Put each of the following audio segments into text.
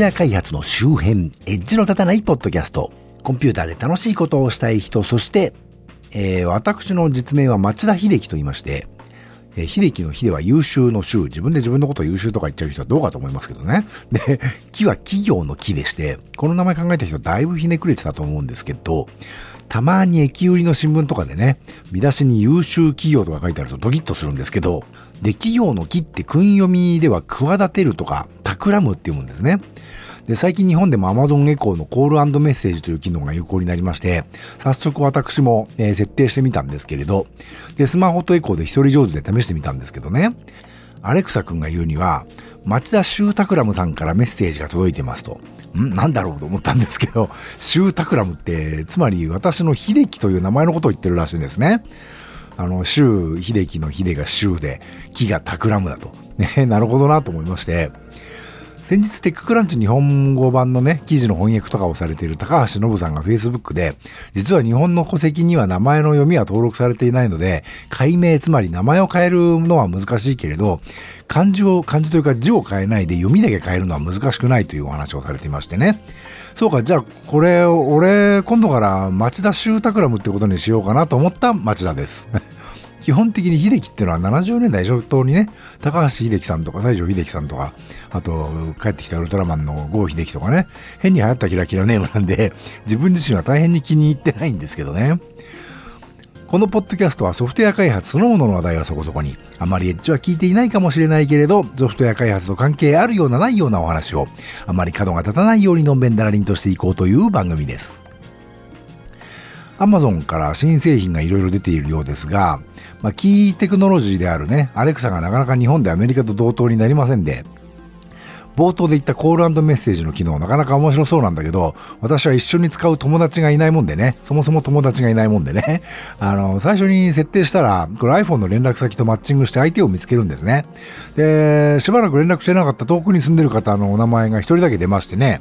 ウェア開発の周辺、エッジの立たないポッドキャスト。コンピューターで楽しいことをしたい人、そして、えー、私の実名は町田秀樹と言いまして、えー、秀樹の秀は優秀の秀。自分で自分のことを優秀とか言っちゃう人はどうかと思いますけどね。で、木は企業の木でして、この名前考えた人だいぶひねくれてたと思うんですけど、たまに駅売りの新聞とかでね、見出しに優秀企業とか書いてあるとドキッとするんですけど、で、企業の木って訓読みでは企てるとか、企むって読むんですね。で、最近日本でも Amazon エコーのコールメッセージという機能が有効になりまして、早速私も、えー、設定してみたんですけれど、で、スマホとエコーで一人上手で試してみたんですけどね、アレクサ君が言うには、町田修タクラムさんからメッセージが届いてますと。ん？なんだろうと思ったんですけど、シュータクラムって、つまり私の秀樹という名前のことを言ってるらしいんですね。あの、シュー秀樹の秀がシューで、木がタクラムだと。ね、なるほどなと思いまして、先日テッククランチ日本語版のね、記事の翻訳とかをされている高橋信さんが Facebook で、実は日本の戸籍には名前の読みは登録されていないので、解明、つまり名前を変えるのは難しいけれど、漢字を、漢字というか字を変えないで読みだけ変えるのは難しくないというお話をされていましてね。そうか、じゃあこれ、俺、今度から町田修タクラムってことにしようかなと思った町田です。基本的に秀樹っていうのは70年代初頭にね、高橋秀樹さんとか西城秀樹さんとか、あと、帰ってきたウルトラマンの郷秀樹とかね、変に流行ったキラキラネームなんで、自分自身は大変に気に入ってないんですけどね。このポッドキャストはソフトウェア開発そのものの話題はそこそこに、あまりエッジは聞いていないかもしれないけれど、ソフトウェア開発と関係あるようなないようなお話を、あまり角が立たないようにのんべんだらりんとしていこうという番組です。アマゾンから新製品がいろいろ出ているようですが、まあ、キーテクノロジーであるね、アレクサがなかなか日本でアメリカと同等になりませんで、冒頭で言ったコールメッセージの機能なかなか面白そうなんだけど、私は一緒に使う友達がいないもんでね、そもそも友達がいないもんでね、あの、最初に設定したら、これ iPhone の連絡先とマッチングして相手を見つけるんですね。で、しばらく連絡してなかった遠くに住んでる方のお名前が一人だけ出ましてね、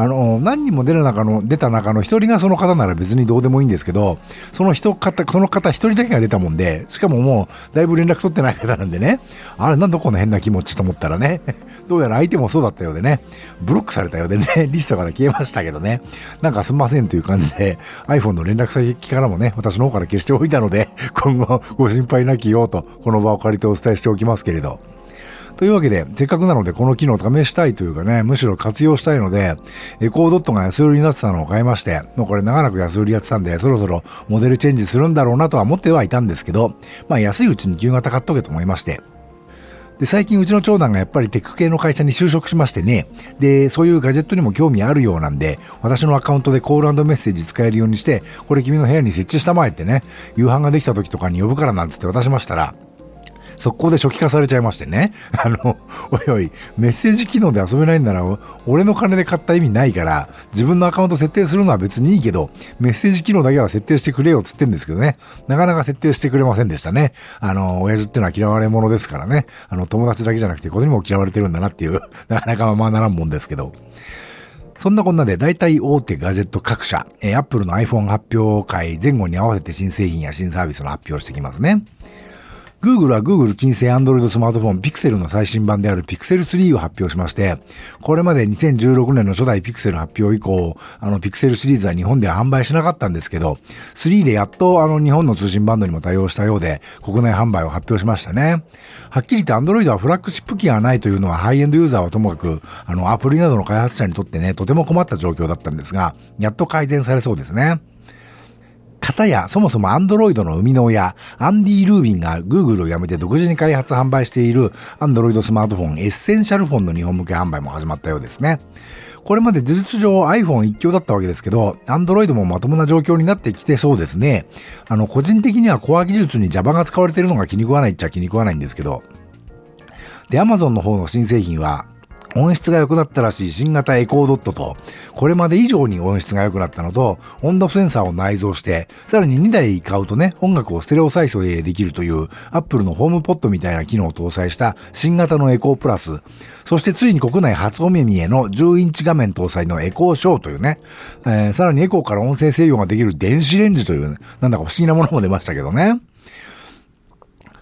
あの、何人も出る中の、出た中の一人がその方なら別にどうでもいいんですけど、その人方、その方一人だけが出たもんで、しかももう、だいぶ連絡取ってない方なんでね、あれなんだこんな変な気持ちと思ったらね、どうやら相手もそうだったようでね、ブロックされたようでね、リストから消えましたけどね、なんかすんませんという感じで、iPhone の連絡先からもね、私の方から消しておいたので、今後ご心配なきようと、この場を借りてお伝えしておきますけれど、というわけで、せっかくなのでこの機能を試したいというかね、むしろ活用したいので、エコードットが安売りになってたのを買いまして、もうこれ長らく安売りやってたんで、そろそろモデルチェンジするんだろうなとは思ってはいたんですけど、まあ安いうちに旧型買っとけと思いまして、で、最近うちの長男がやっぱりテック系の会社に就職しましてね、で、そういうガジェットにも興味あるようなんで、私のアカウントでコールメッセージ使えるようにして、これ君の部屋に設置したまえってね、夕飯ができた時とかに呼ぶからなんて言って渡しましたら、速攻で初期化されちゃいましてね。あの、おいおい、メッセージ機能で遊べないんなら、俺の金で買った意味ないから、自分のアカウント設定するのは別にいいけど、メッセージ機能だけは設定してくれよっつってんですけどね。なかなか設定してくれませんでしたね。あの、親父ってのは嫌われ者ですからね。あの、友達だけじゃなくて、子にも嫌われてるんだなっていう、なかなかまあならんもんですけど。そんなこんなで大体大手ガジェット各社、え、Apple の iPhone 発表会前後に合わせて新製品や新サービスの発表をしてきますね。Google は Google 近世 Android スマートフォン Pixel の最新版である Pixel 3を発表しまして、これまで2016年の初代 Pixel 発表以降、あの Pixel シリーズは日本では販売しなかったんですけど、3でやっとあの日本の通信バンドにも対応したようで、国内販売を発表しましたね。はっきり言って Android はフラッグシップ機がないというのはハイエンドユーザーはともかく、あのアプリなどの開発者にとってね、とても困った状況だったんですが、やっと改善されそうですね。方や、そもそもアンドロイドの生みの親、アンディ・ルービンが Google を辞めて独自に開発販売しているアンドロイドスマートフォンエッセンシャルフォンの日本向け販売も始まったようですね。これまで事実上 iPhone 一強だったわけですけど、Android もまともな状況になってきてそうですね。あの、個人的にはコア技術に Java が使われているのが気に食わないっちゃ気に食わないんですけど。で、Amazon の方の新製品は、音質が良くなったらしい新型エコードットと、これまで以上に音質が良くなったのと、温度センサーを内蔵して、さらに2台買うとね、音楽をステレオ再生できるという、Apple のホームポットみたいな機能を搭載した新型のエコープラス、そしてついに国内初お目見えの10インチ画面搭載のエコーショーというね、えー、さらにエコーから音声制御ができる電子レンジという、ね、なんだか不思議なものも出ましたけどね。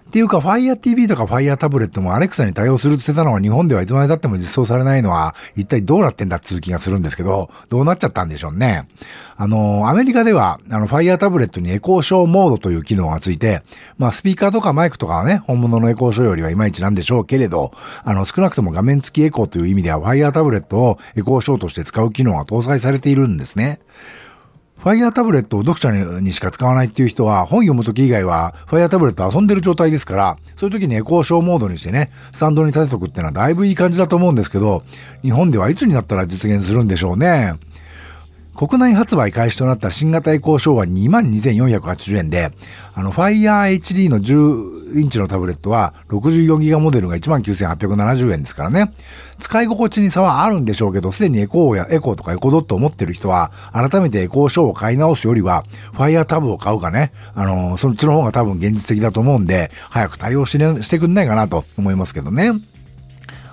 っていうか、Fire TV とか Fire タブレットも Alexa に対応するって言ってたのは日本ではいつまで経っても実装されないのは一体どうなってんだっていう気がするんですけど、どうなっちゃったんでしょうね。あの、アメリカでは、あの、Fire タブレットにエコーショーモードという機能がついて、まあ、スピーカーとかマイクとかはね、本物のエコーショーよりはいまいちなんでしょうけれど、あの、少なくとも画面付きエコーという意味では Fire タブレットをエコーショーとして使う機能が搭載されているんですね。ファイヤータブレットを読者にしか使わないっていう人は、本読むとき以外は、ファイヤータブレット遊んでる状態ですから、そういう時にエコーショーモードにしてね、スタンドに立てとくっていうのはだいぶいい感じだと思うんですけど、日本ではいつになったら実現するんでしょうね。国内発売開始となった新型エコーショーは22,480円で、あの、Fire HD の10インチのタブレットは64ギガモデルが19,870円ですからね。使い心地に差はあるんでしょうけど、すでにエコーやエコーとかエコドットを持ってる人は、改めてエコーショーを買い直すよりは、Fire タブを買うかね、あの、そっちの方が多分現実的だと思うんで、早く対応して、してくんないかなと思いますけどね。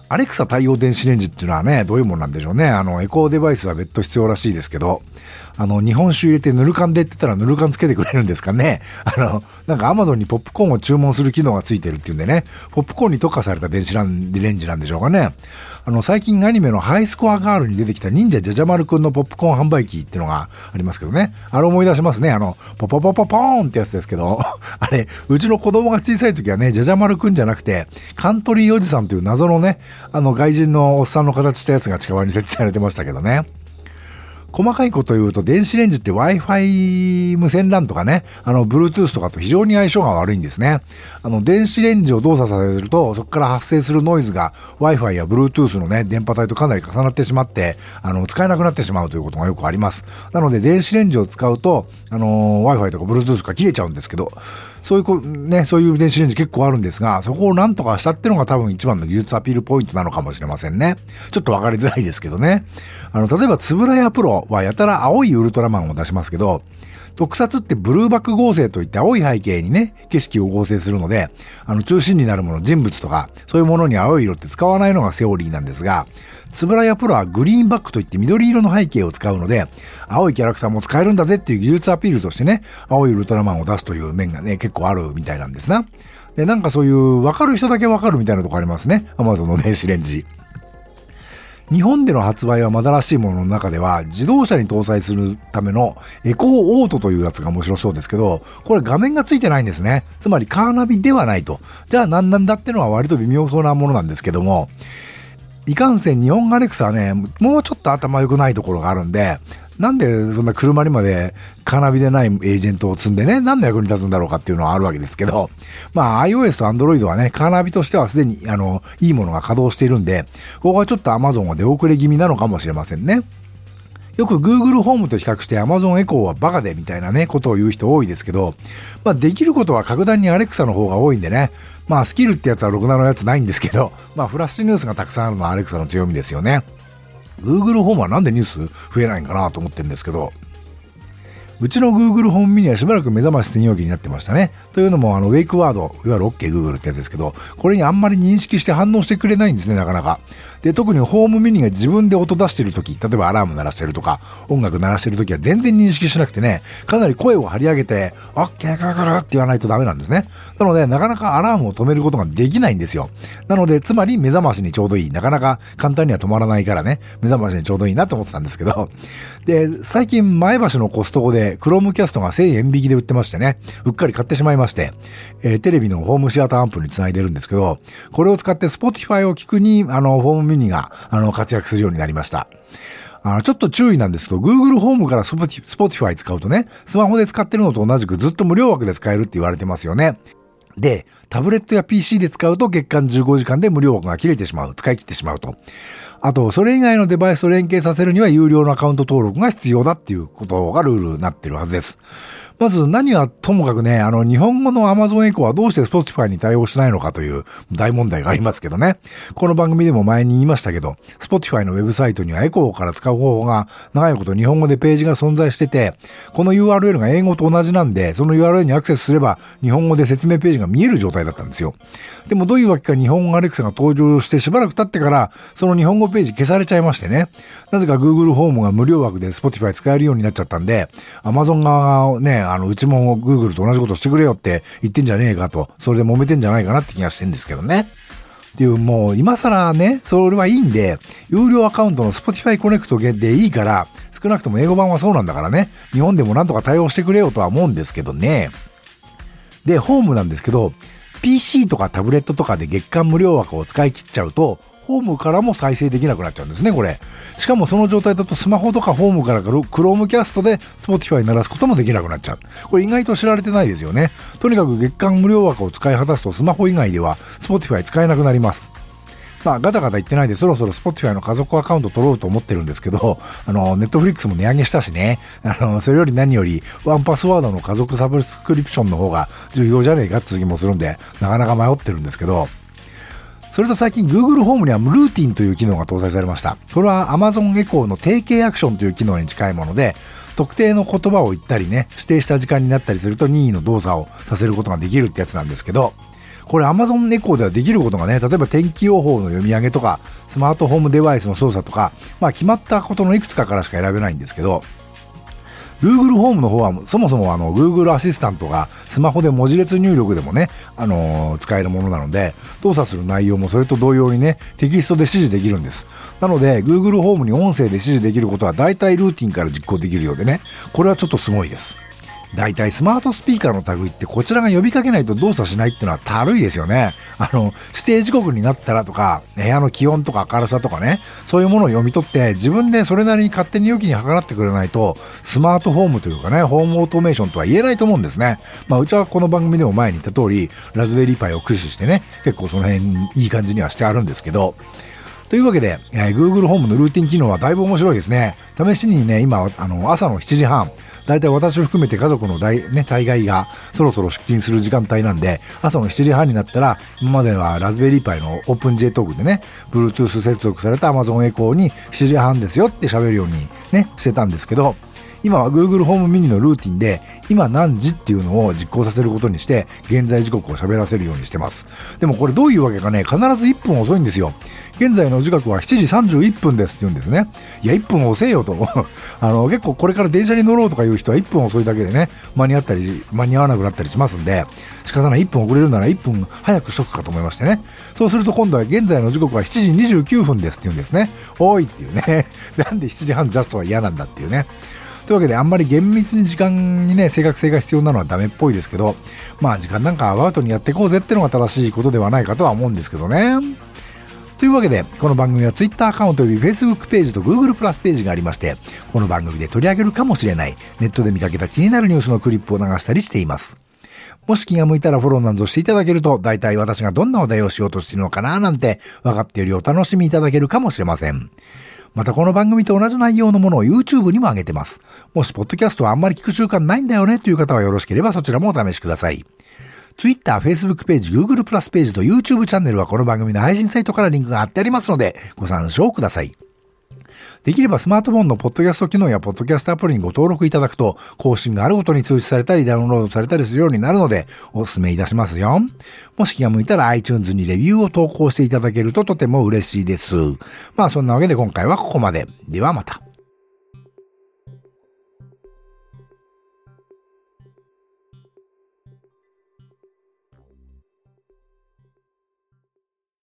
アレクサ対応電子レンジっていうのはね、どういうもんなんでしょうね。あの、エコーデバイスは別途必要らしいですけど、あの、日本酒入れてぬる缶でって言ったらぬる缶つけてくれるんですかね。あの、なんかアマゾンにポップコーンを注文する機能がついてるっていうんでね、ポップコーンに特化された電子レンジなんでしょうかね。あの、最近アニメのハイスコアガールに出てきた忍者ジャジャマルくんのポップコーン販売機ってのがありますけどね。あれ思い出しますね。あの、ポポポポポーンってやつですけど、あれ、うちの子供が小さい時はね、ジャジャマルくんじゃなくて、カントリーおじさんという謎のね、あの、外人のおっさんの形したやつが近場に設置されてましたけどね。細かいこと言うと、電子レンジって Wi-Fi 無線 LAN とかね、あの、Bluetooth とかと非常に相性が悪いんですね。あの、電子レンジを動作させると、そこから発生するノイズが Wi-Fi や Bluetooth のね、電波帯とかなり重なってしまって、あの、使えなくなってしまうということがよくあります。なので、電子レンジを使うと、あの、Wi-Fi とか Bluetooth が切れちゃうんですけど、そういうこ、ね、そういう電子レンジ結構あるんですが、そこをなんとかしたっていうのが多分一番の技術アピールポイントなのかもしれませんね。ちょっとわかりづらいですけどね。あの、例えば、つぶらやプロはやたら青いウルトラマンを出しますけど、特撮ってブルーバック合成といって青い背景にね、景色を合成するので、あの中心になるもの、人物とか、そういうものに青い色って使わないのがセオリーなんですが、つぶらやプロはグリーンバックといって緑色の背景を使うので、青いキャラクターも使えるんだぜっていう技術アピールとしてね、青いウルトラマンを出すという面がね、結構あるみたいなんですな。で、なんかそういう、わかる人だけわかるみたいなとこありますね。アマゾンの電子レンジ。日本での発売はまだらしいものの中では、自動車に搭載するためのエコーオートというやつが面白そうですけど、これ画面がついてないんですね。つまりカーナビではないと。じゃあ何なんだってのは割と微妙そうなものなんですけども、いかんせん日本アレクサはね、もうちょっと頭良くないところがあるんで、なんでそんな車にまでカーナビでないエージェントを積んでね、何の役に立つんだろうかっていうのはあるわけですけど、まあ iOS と Android はね、カーナビとしてはすでにあの、いいものが稼働しているんで、ここはちょっと Amazon は出遅れ気味なのかもしれませんね。よく Google ホームと比較して Amazon エコーはバカでみたいなね、ことを言う人多いですけど、まあできることは格段に Alexa の方が多いんでね、まあスキルってやつはろくなのやつないんですけど、まあフラッシュニュースがたくさんあるのは Alexa の強みですよね。Google ホームはなんでニュース増えないんかなと思ってるんですけど、うちの Google ホームミニはしばらく目覚まし専用機になってましたね。というのも、あの、ウェイクワード、いわゆる OK Google ってやつですけど、これにあんまり認識して反応してくれないんですね、なかなか。で、特にホームミニが自分で音出してるとき、例えばアラーム鳴らしてるとか、音楽鳴らしてるときは全然認識しなくてね、かなり声を張り上げて、OK カカラって言わないとダメなんですね。なので、なかなかアラームを止めることができないんですよ。なので、つまり目覚ましにちょうどいい。なかなか簡単には止まらないからね、目覚ましにちょうどいいなと思ってたんですけど。で、最近前橋のコストコで、クロームキャストが1000円引きで売ってましてね、うっかり買ってしまいまして、えー、テレビのホームシアターアンプに繋いでるんですけど、これを使って Spotify を聞くに、あの、ホームミニが、あの、活躍するようになりました。あの、ちょっと注意なんですけど、Google ホームから Spotify 使うとね、スマホで使ってるのと同じくずっと無料枠で使えるって言われてますよね。で、タブレットや PC で使うと月間15時間で無料枠が切れてしまう、使い切ってしまうと。あと、それ以外のデバイスと連携させるには有料のアカウント登録が必要だっていうことがルールになってるはずです。まず何はともかくね、あの、日本語の Amazon エコはどうして Spotify に対応しないのかという大問題がありますけどね。この番組でも前に言いましたけど、Spotify のウェブサイトにはエコーから使う方法が長いこと日本語でページが存在してて、この URL が英語と同じなんで、その URL にアクセスすれば日本語で説明ページが見える状態だったんですよ。でもどういうわけか日本語アレクサが登場してしばらく経ってから、その日本語ページ消されちゃいましてね。なぜか Google ホームが無料枠で Spotify 使えるようになっちゃったんで、Amazon 側がね、あの、うちも Google と同じことしてくれよって言ってんじゃねえかと、それで揉めてんじゃないかなって気がしてんですけどね。っていう、もう今更ね、それはいいんで、有料アカウントの Spotify コネクトでいいから、少なくとも英語版はそうなんだからね、日本でもなんとか対応してくれよとは思うんですけどね。で、ホームなんですけど、PC とかタブレットとかで月間無料枠を使い切っちゃうと、ホームからも再生できなくなっちゃうんですね、これ。しかもその状態だとスマホとかホームから Chromecast で Spotify 鳴らすこともできなくなっちゃう。これ意外と知られてないですよね。とにかく月間無料枠を使い果たすとスマホ以外では Spotify 使えなくなります。まあ、ガタガタ言ってないで、そろそろ Spotify の家族アカウント取ろうと思ってるんですけど、あの、ネットフリックスも値上げしたしね、あの、それより何より、ワンパスワードの家族サブスクリプションの方が重要じゃねえかって次もするんで、なかなか迷ってるんですけど、それと最近 Google ホームにはルーティンという機能が搭載されました。これは Amazon エコーの定型アクションという機能に近いもので、特定の言葉を言ったりね、指定した時間になったりすると任意の動作をさせることができるってやつなんですけど、これ Amazon エコーではできることがね、例えば天気予報の読み上げとか、スマートフォームデバイスの操作とか、まあ決まったことのいくつかからしか選べないんですけど、Google ホームの方は、そもそもあの、Google アシスタントがスマホで文字列入力でもね、あのー、使えるものなので、動作する内容もそれと同様にね、テキストで指示できるんです。なので、Google ホームに音声で指示できることは大体ルーティンから実行できるようでね、これはちょっとすごいです。大体スマートスピーカーの類ってこちらが呼びかけないと動作しないっていうのはたるいですよね。あの、指定時刻になったらとか、部屋の気温とか明るさとかね、そういうものを読み取って自分でそれなりに勝手に良きに計らってくれないと、スマートホームというかね、ホームオートメーションとは言えないと思うんですね。まあ、うちはこの番組でも前に言った通り、ラズベリーパイを駆使してね、結構その辺いい感じにはしてあるんですけど、というわけで、えー、Google ホームのルーティン機能はだいぶ面白いですね。試しにね、今、あの、朝の7時半、大体私を含めて家族の大、ね、大概がそろそろ出勤する時間帯なんで、朝の7時半になったら、今まではラズベリーパイのオープン J トークでね、Bluetooth 接続された Amazon エコーに7時半ですよって喋るようにね、してたんですけど、今は Google ホームミニのルーティンで、今何時っていうのを実行させることにして、現在時刻を喋らせるようにしてます。でもこれどういうわけかね、必ず1分遅いんですよ。現在の時刻は7時31分ですって言うんですね。いや、1分遅えよと。あの、結構これから電車に乗ろうとかいう人は1分遅いだけでね、間に合ったり、間に合わなくなったりしますんで、仕方ない1分遅れるなら1分早くしとくかと思いましてね。そうすると今度は現在の時刻は7時29分ですって言うんですね。おいっていうね。なんで7時半ジャストは嫌なんだっていうね。というわけであんまり厳密に時間にね、正確性が必要なのはダメっぽいですけど、まあ時間なんかアバウトにやっていこうぜってのが正しいことではないかとは思うんですけどね。というわけで、この番組は Twitter アカウント及び Facebook ページと Google プラスページがありまして、この番組で取り上げるかもしれない、ネットで見かけた気になるニュースのクリップを流したりしています。もし気が向いたらフォローなどしていただけると、大体私がどんな話題をしようとしているのかななんて分かっているよう楽しみいただけるかもしれません。またこの番組と同じ内容のものを YouTube にも上げてます。もしポッドキャストはあんまり聞く習慣ないんだよねという方はよろしければそちらもお試しください。Twitter、Facebook ページ、Google プラスページと YouTube チャンネルはこの番組の配信サイトからリンクが貼ってありますのでご参照ください。できればスマートフォンのポッドキャスト機能やポッドキャストアプリにご登録いただくと、更新があるごとに通知されたりダウンロードされたりするようになるので、お勧めいたしますよ。もし気が向いたら iTunes にレビューを投稿していただけるととても嬉しいです。まあそんなわけで今回はここまで。ではまた。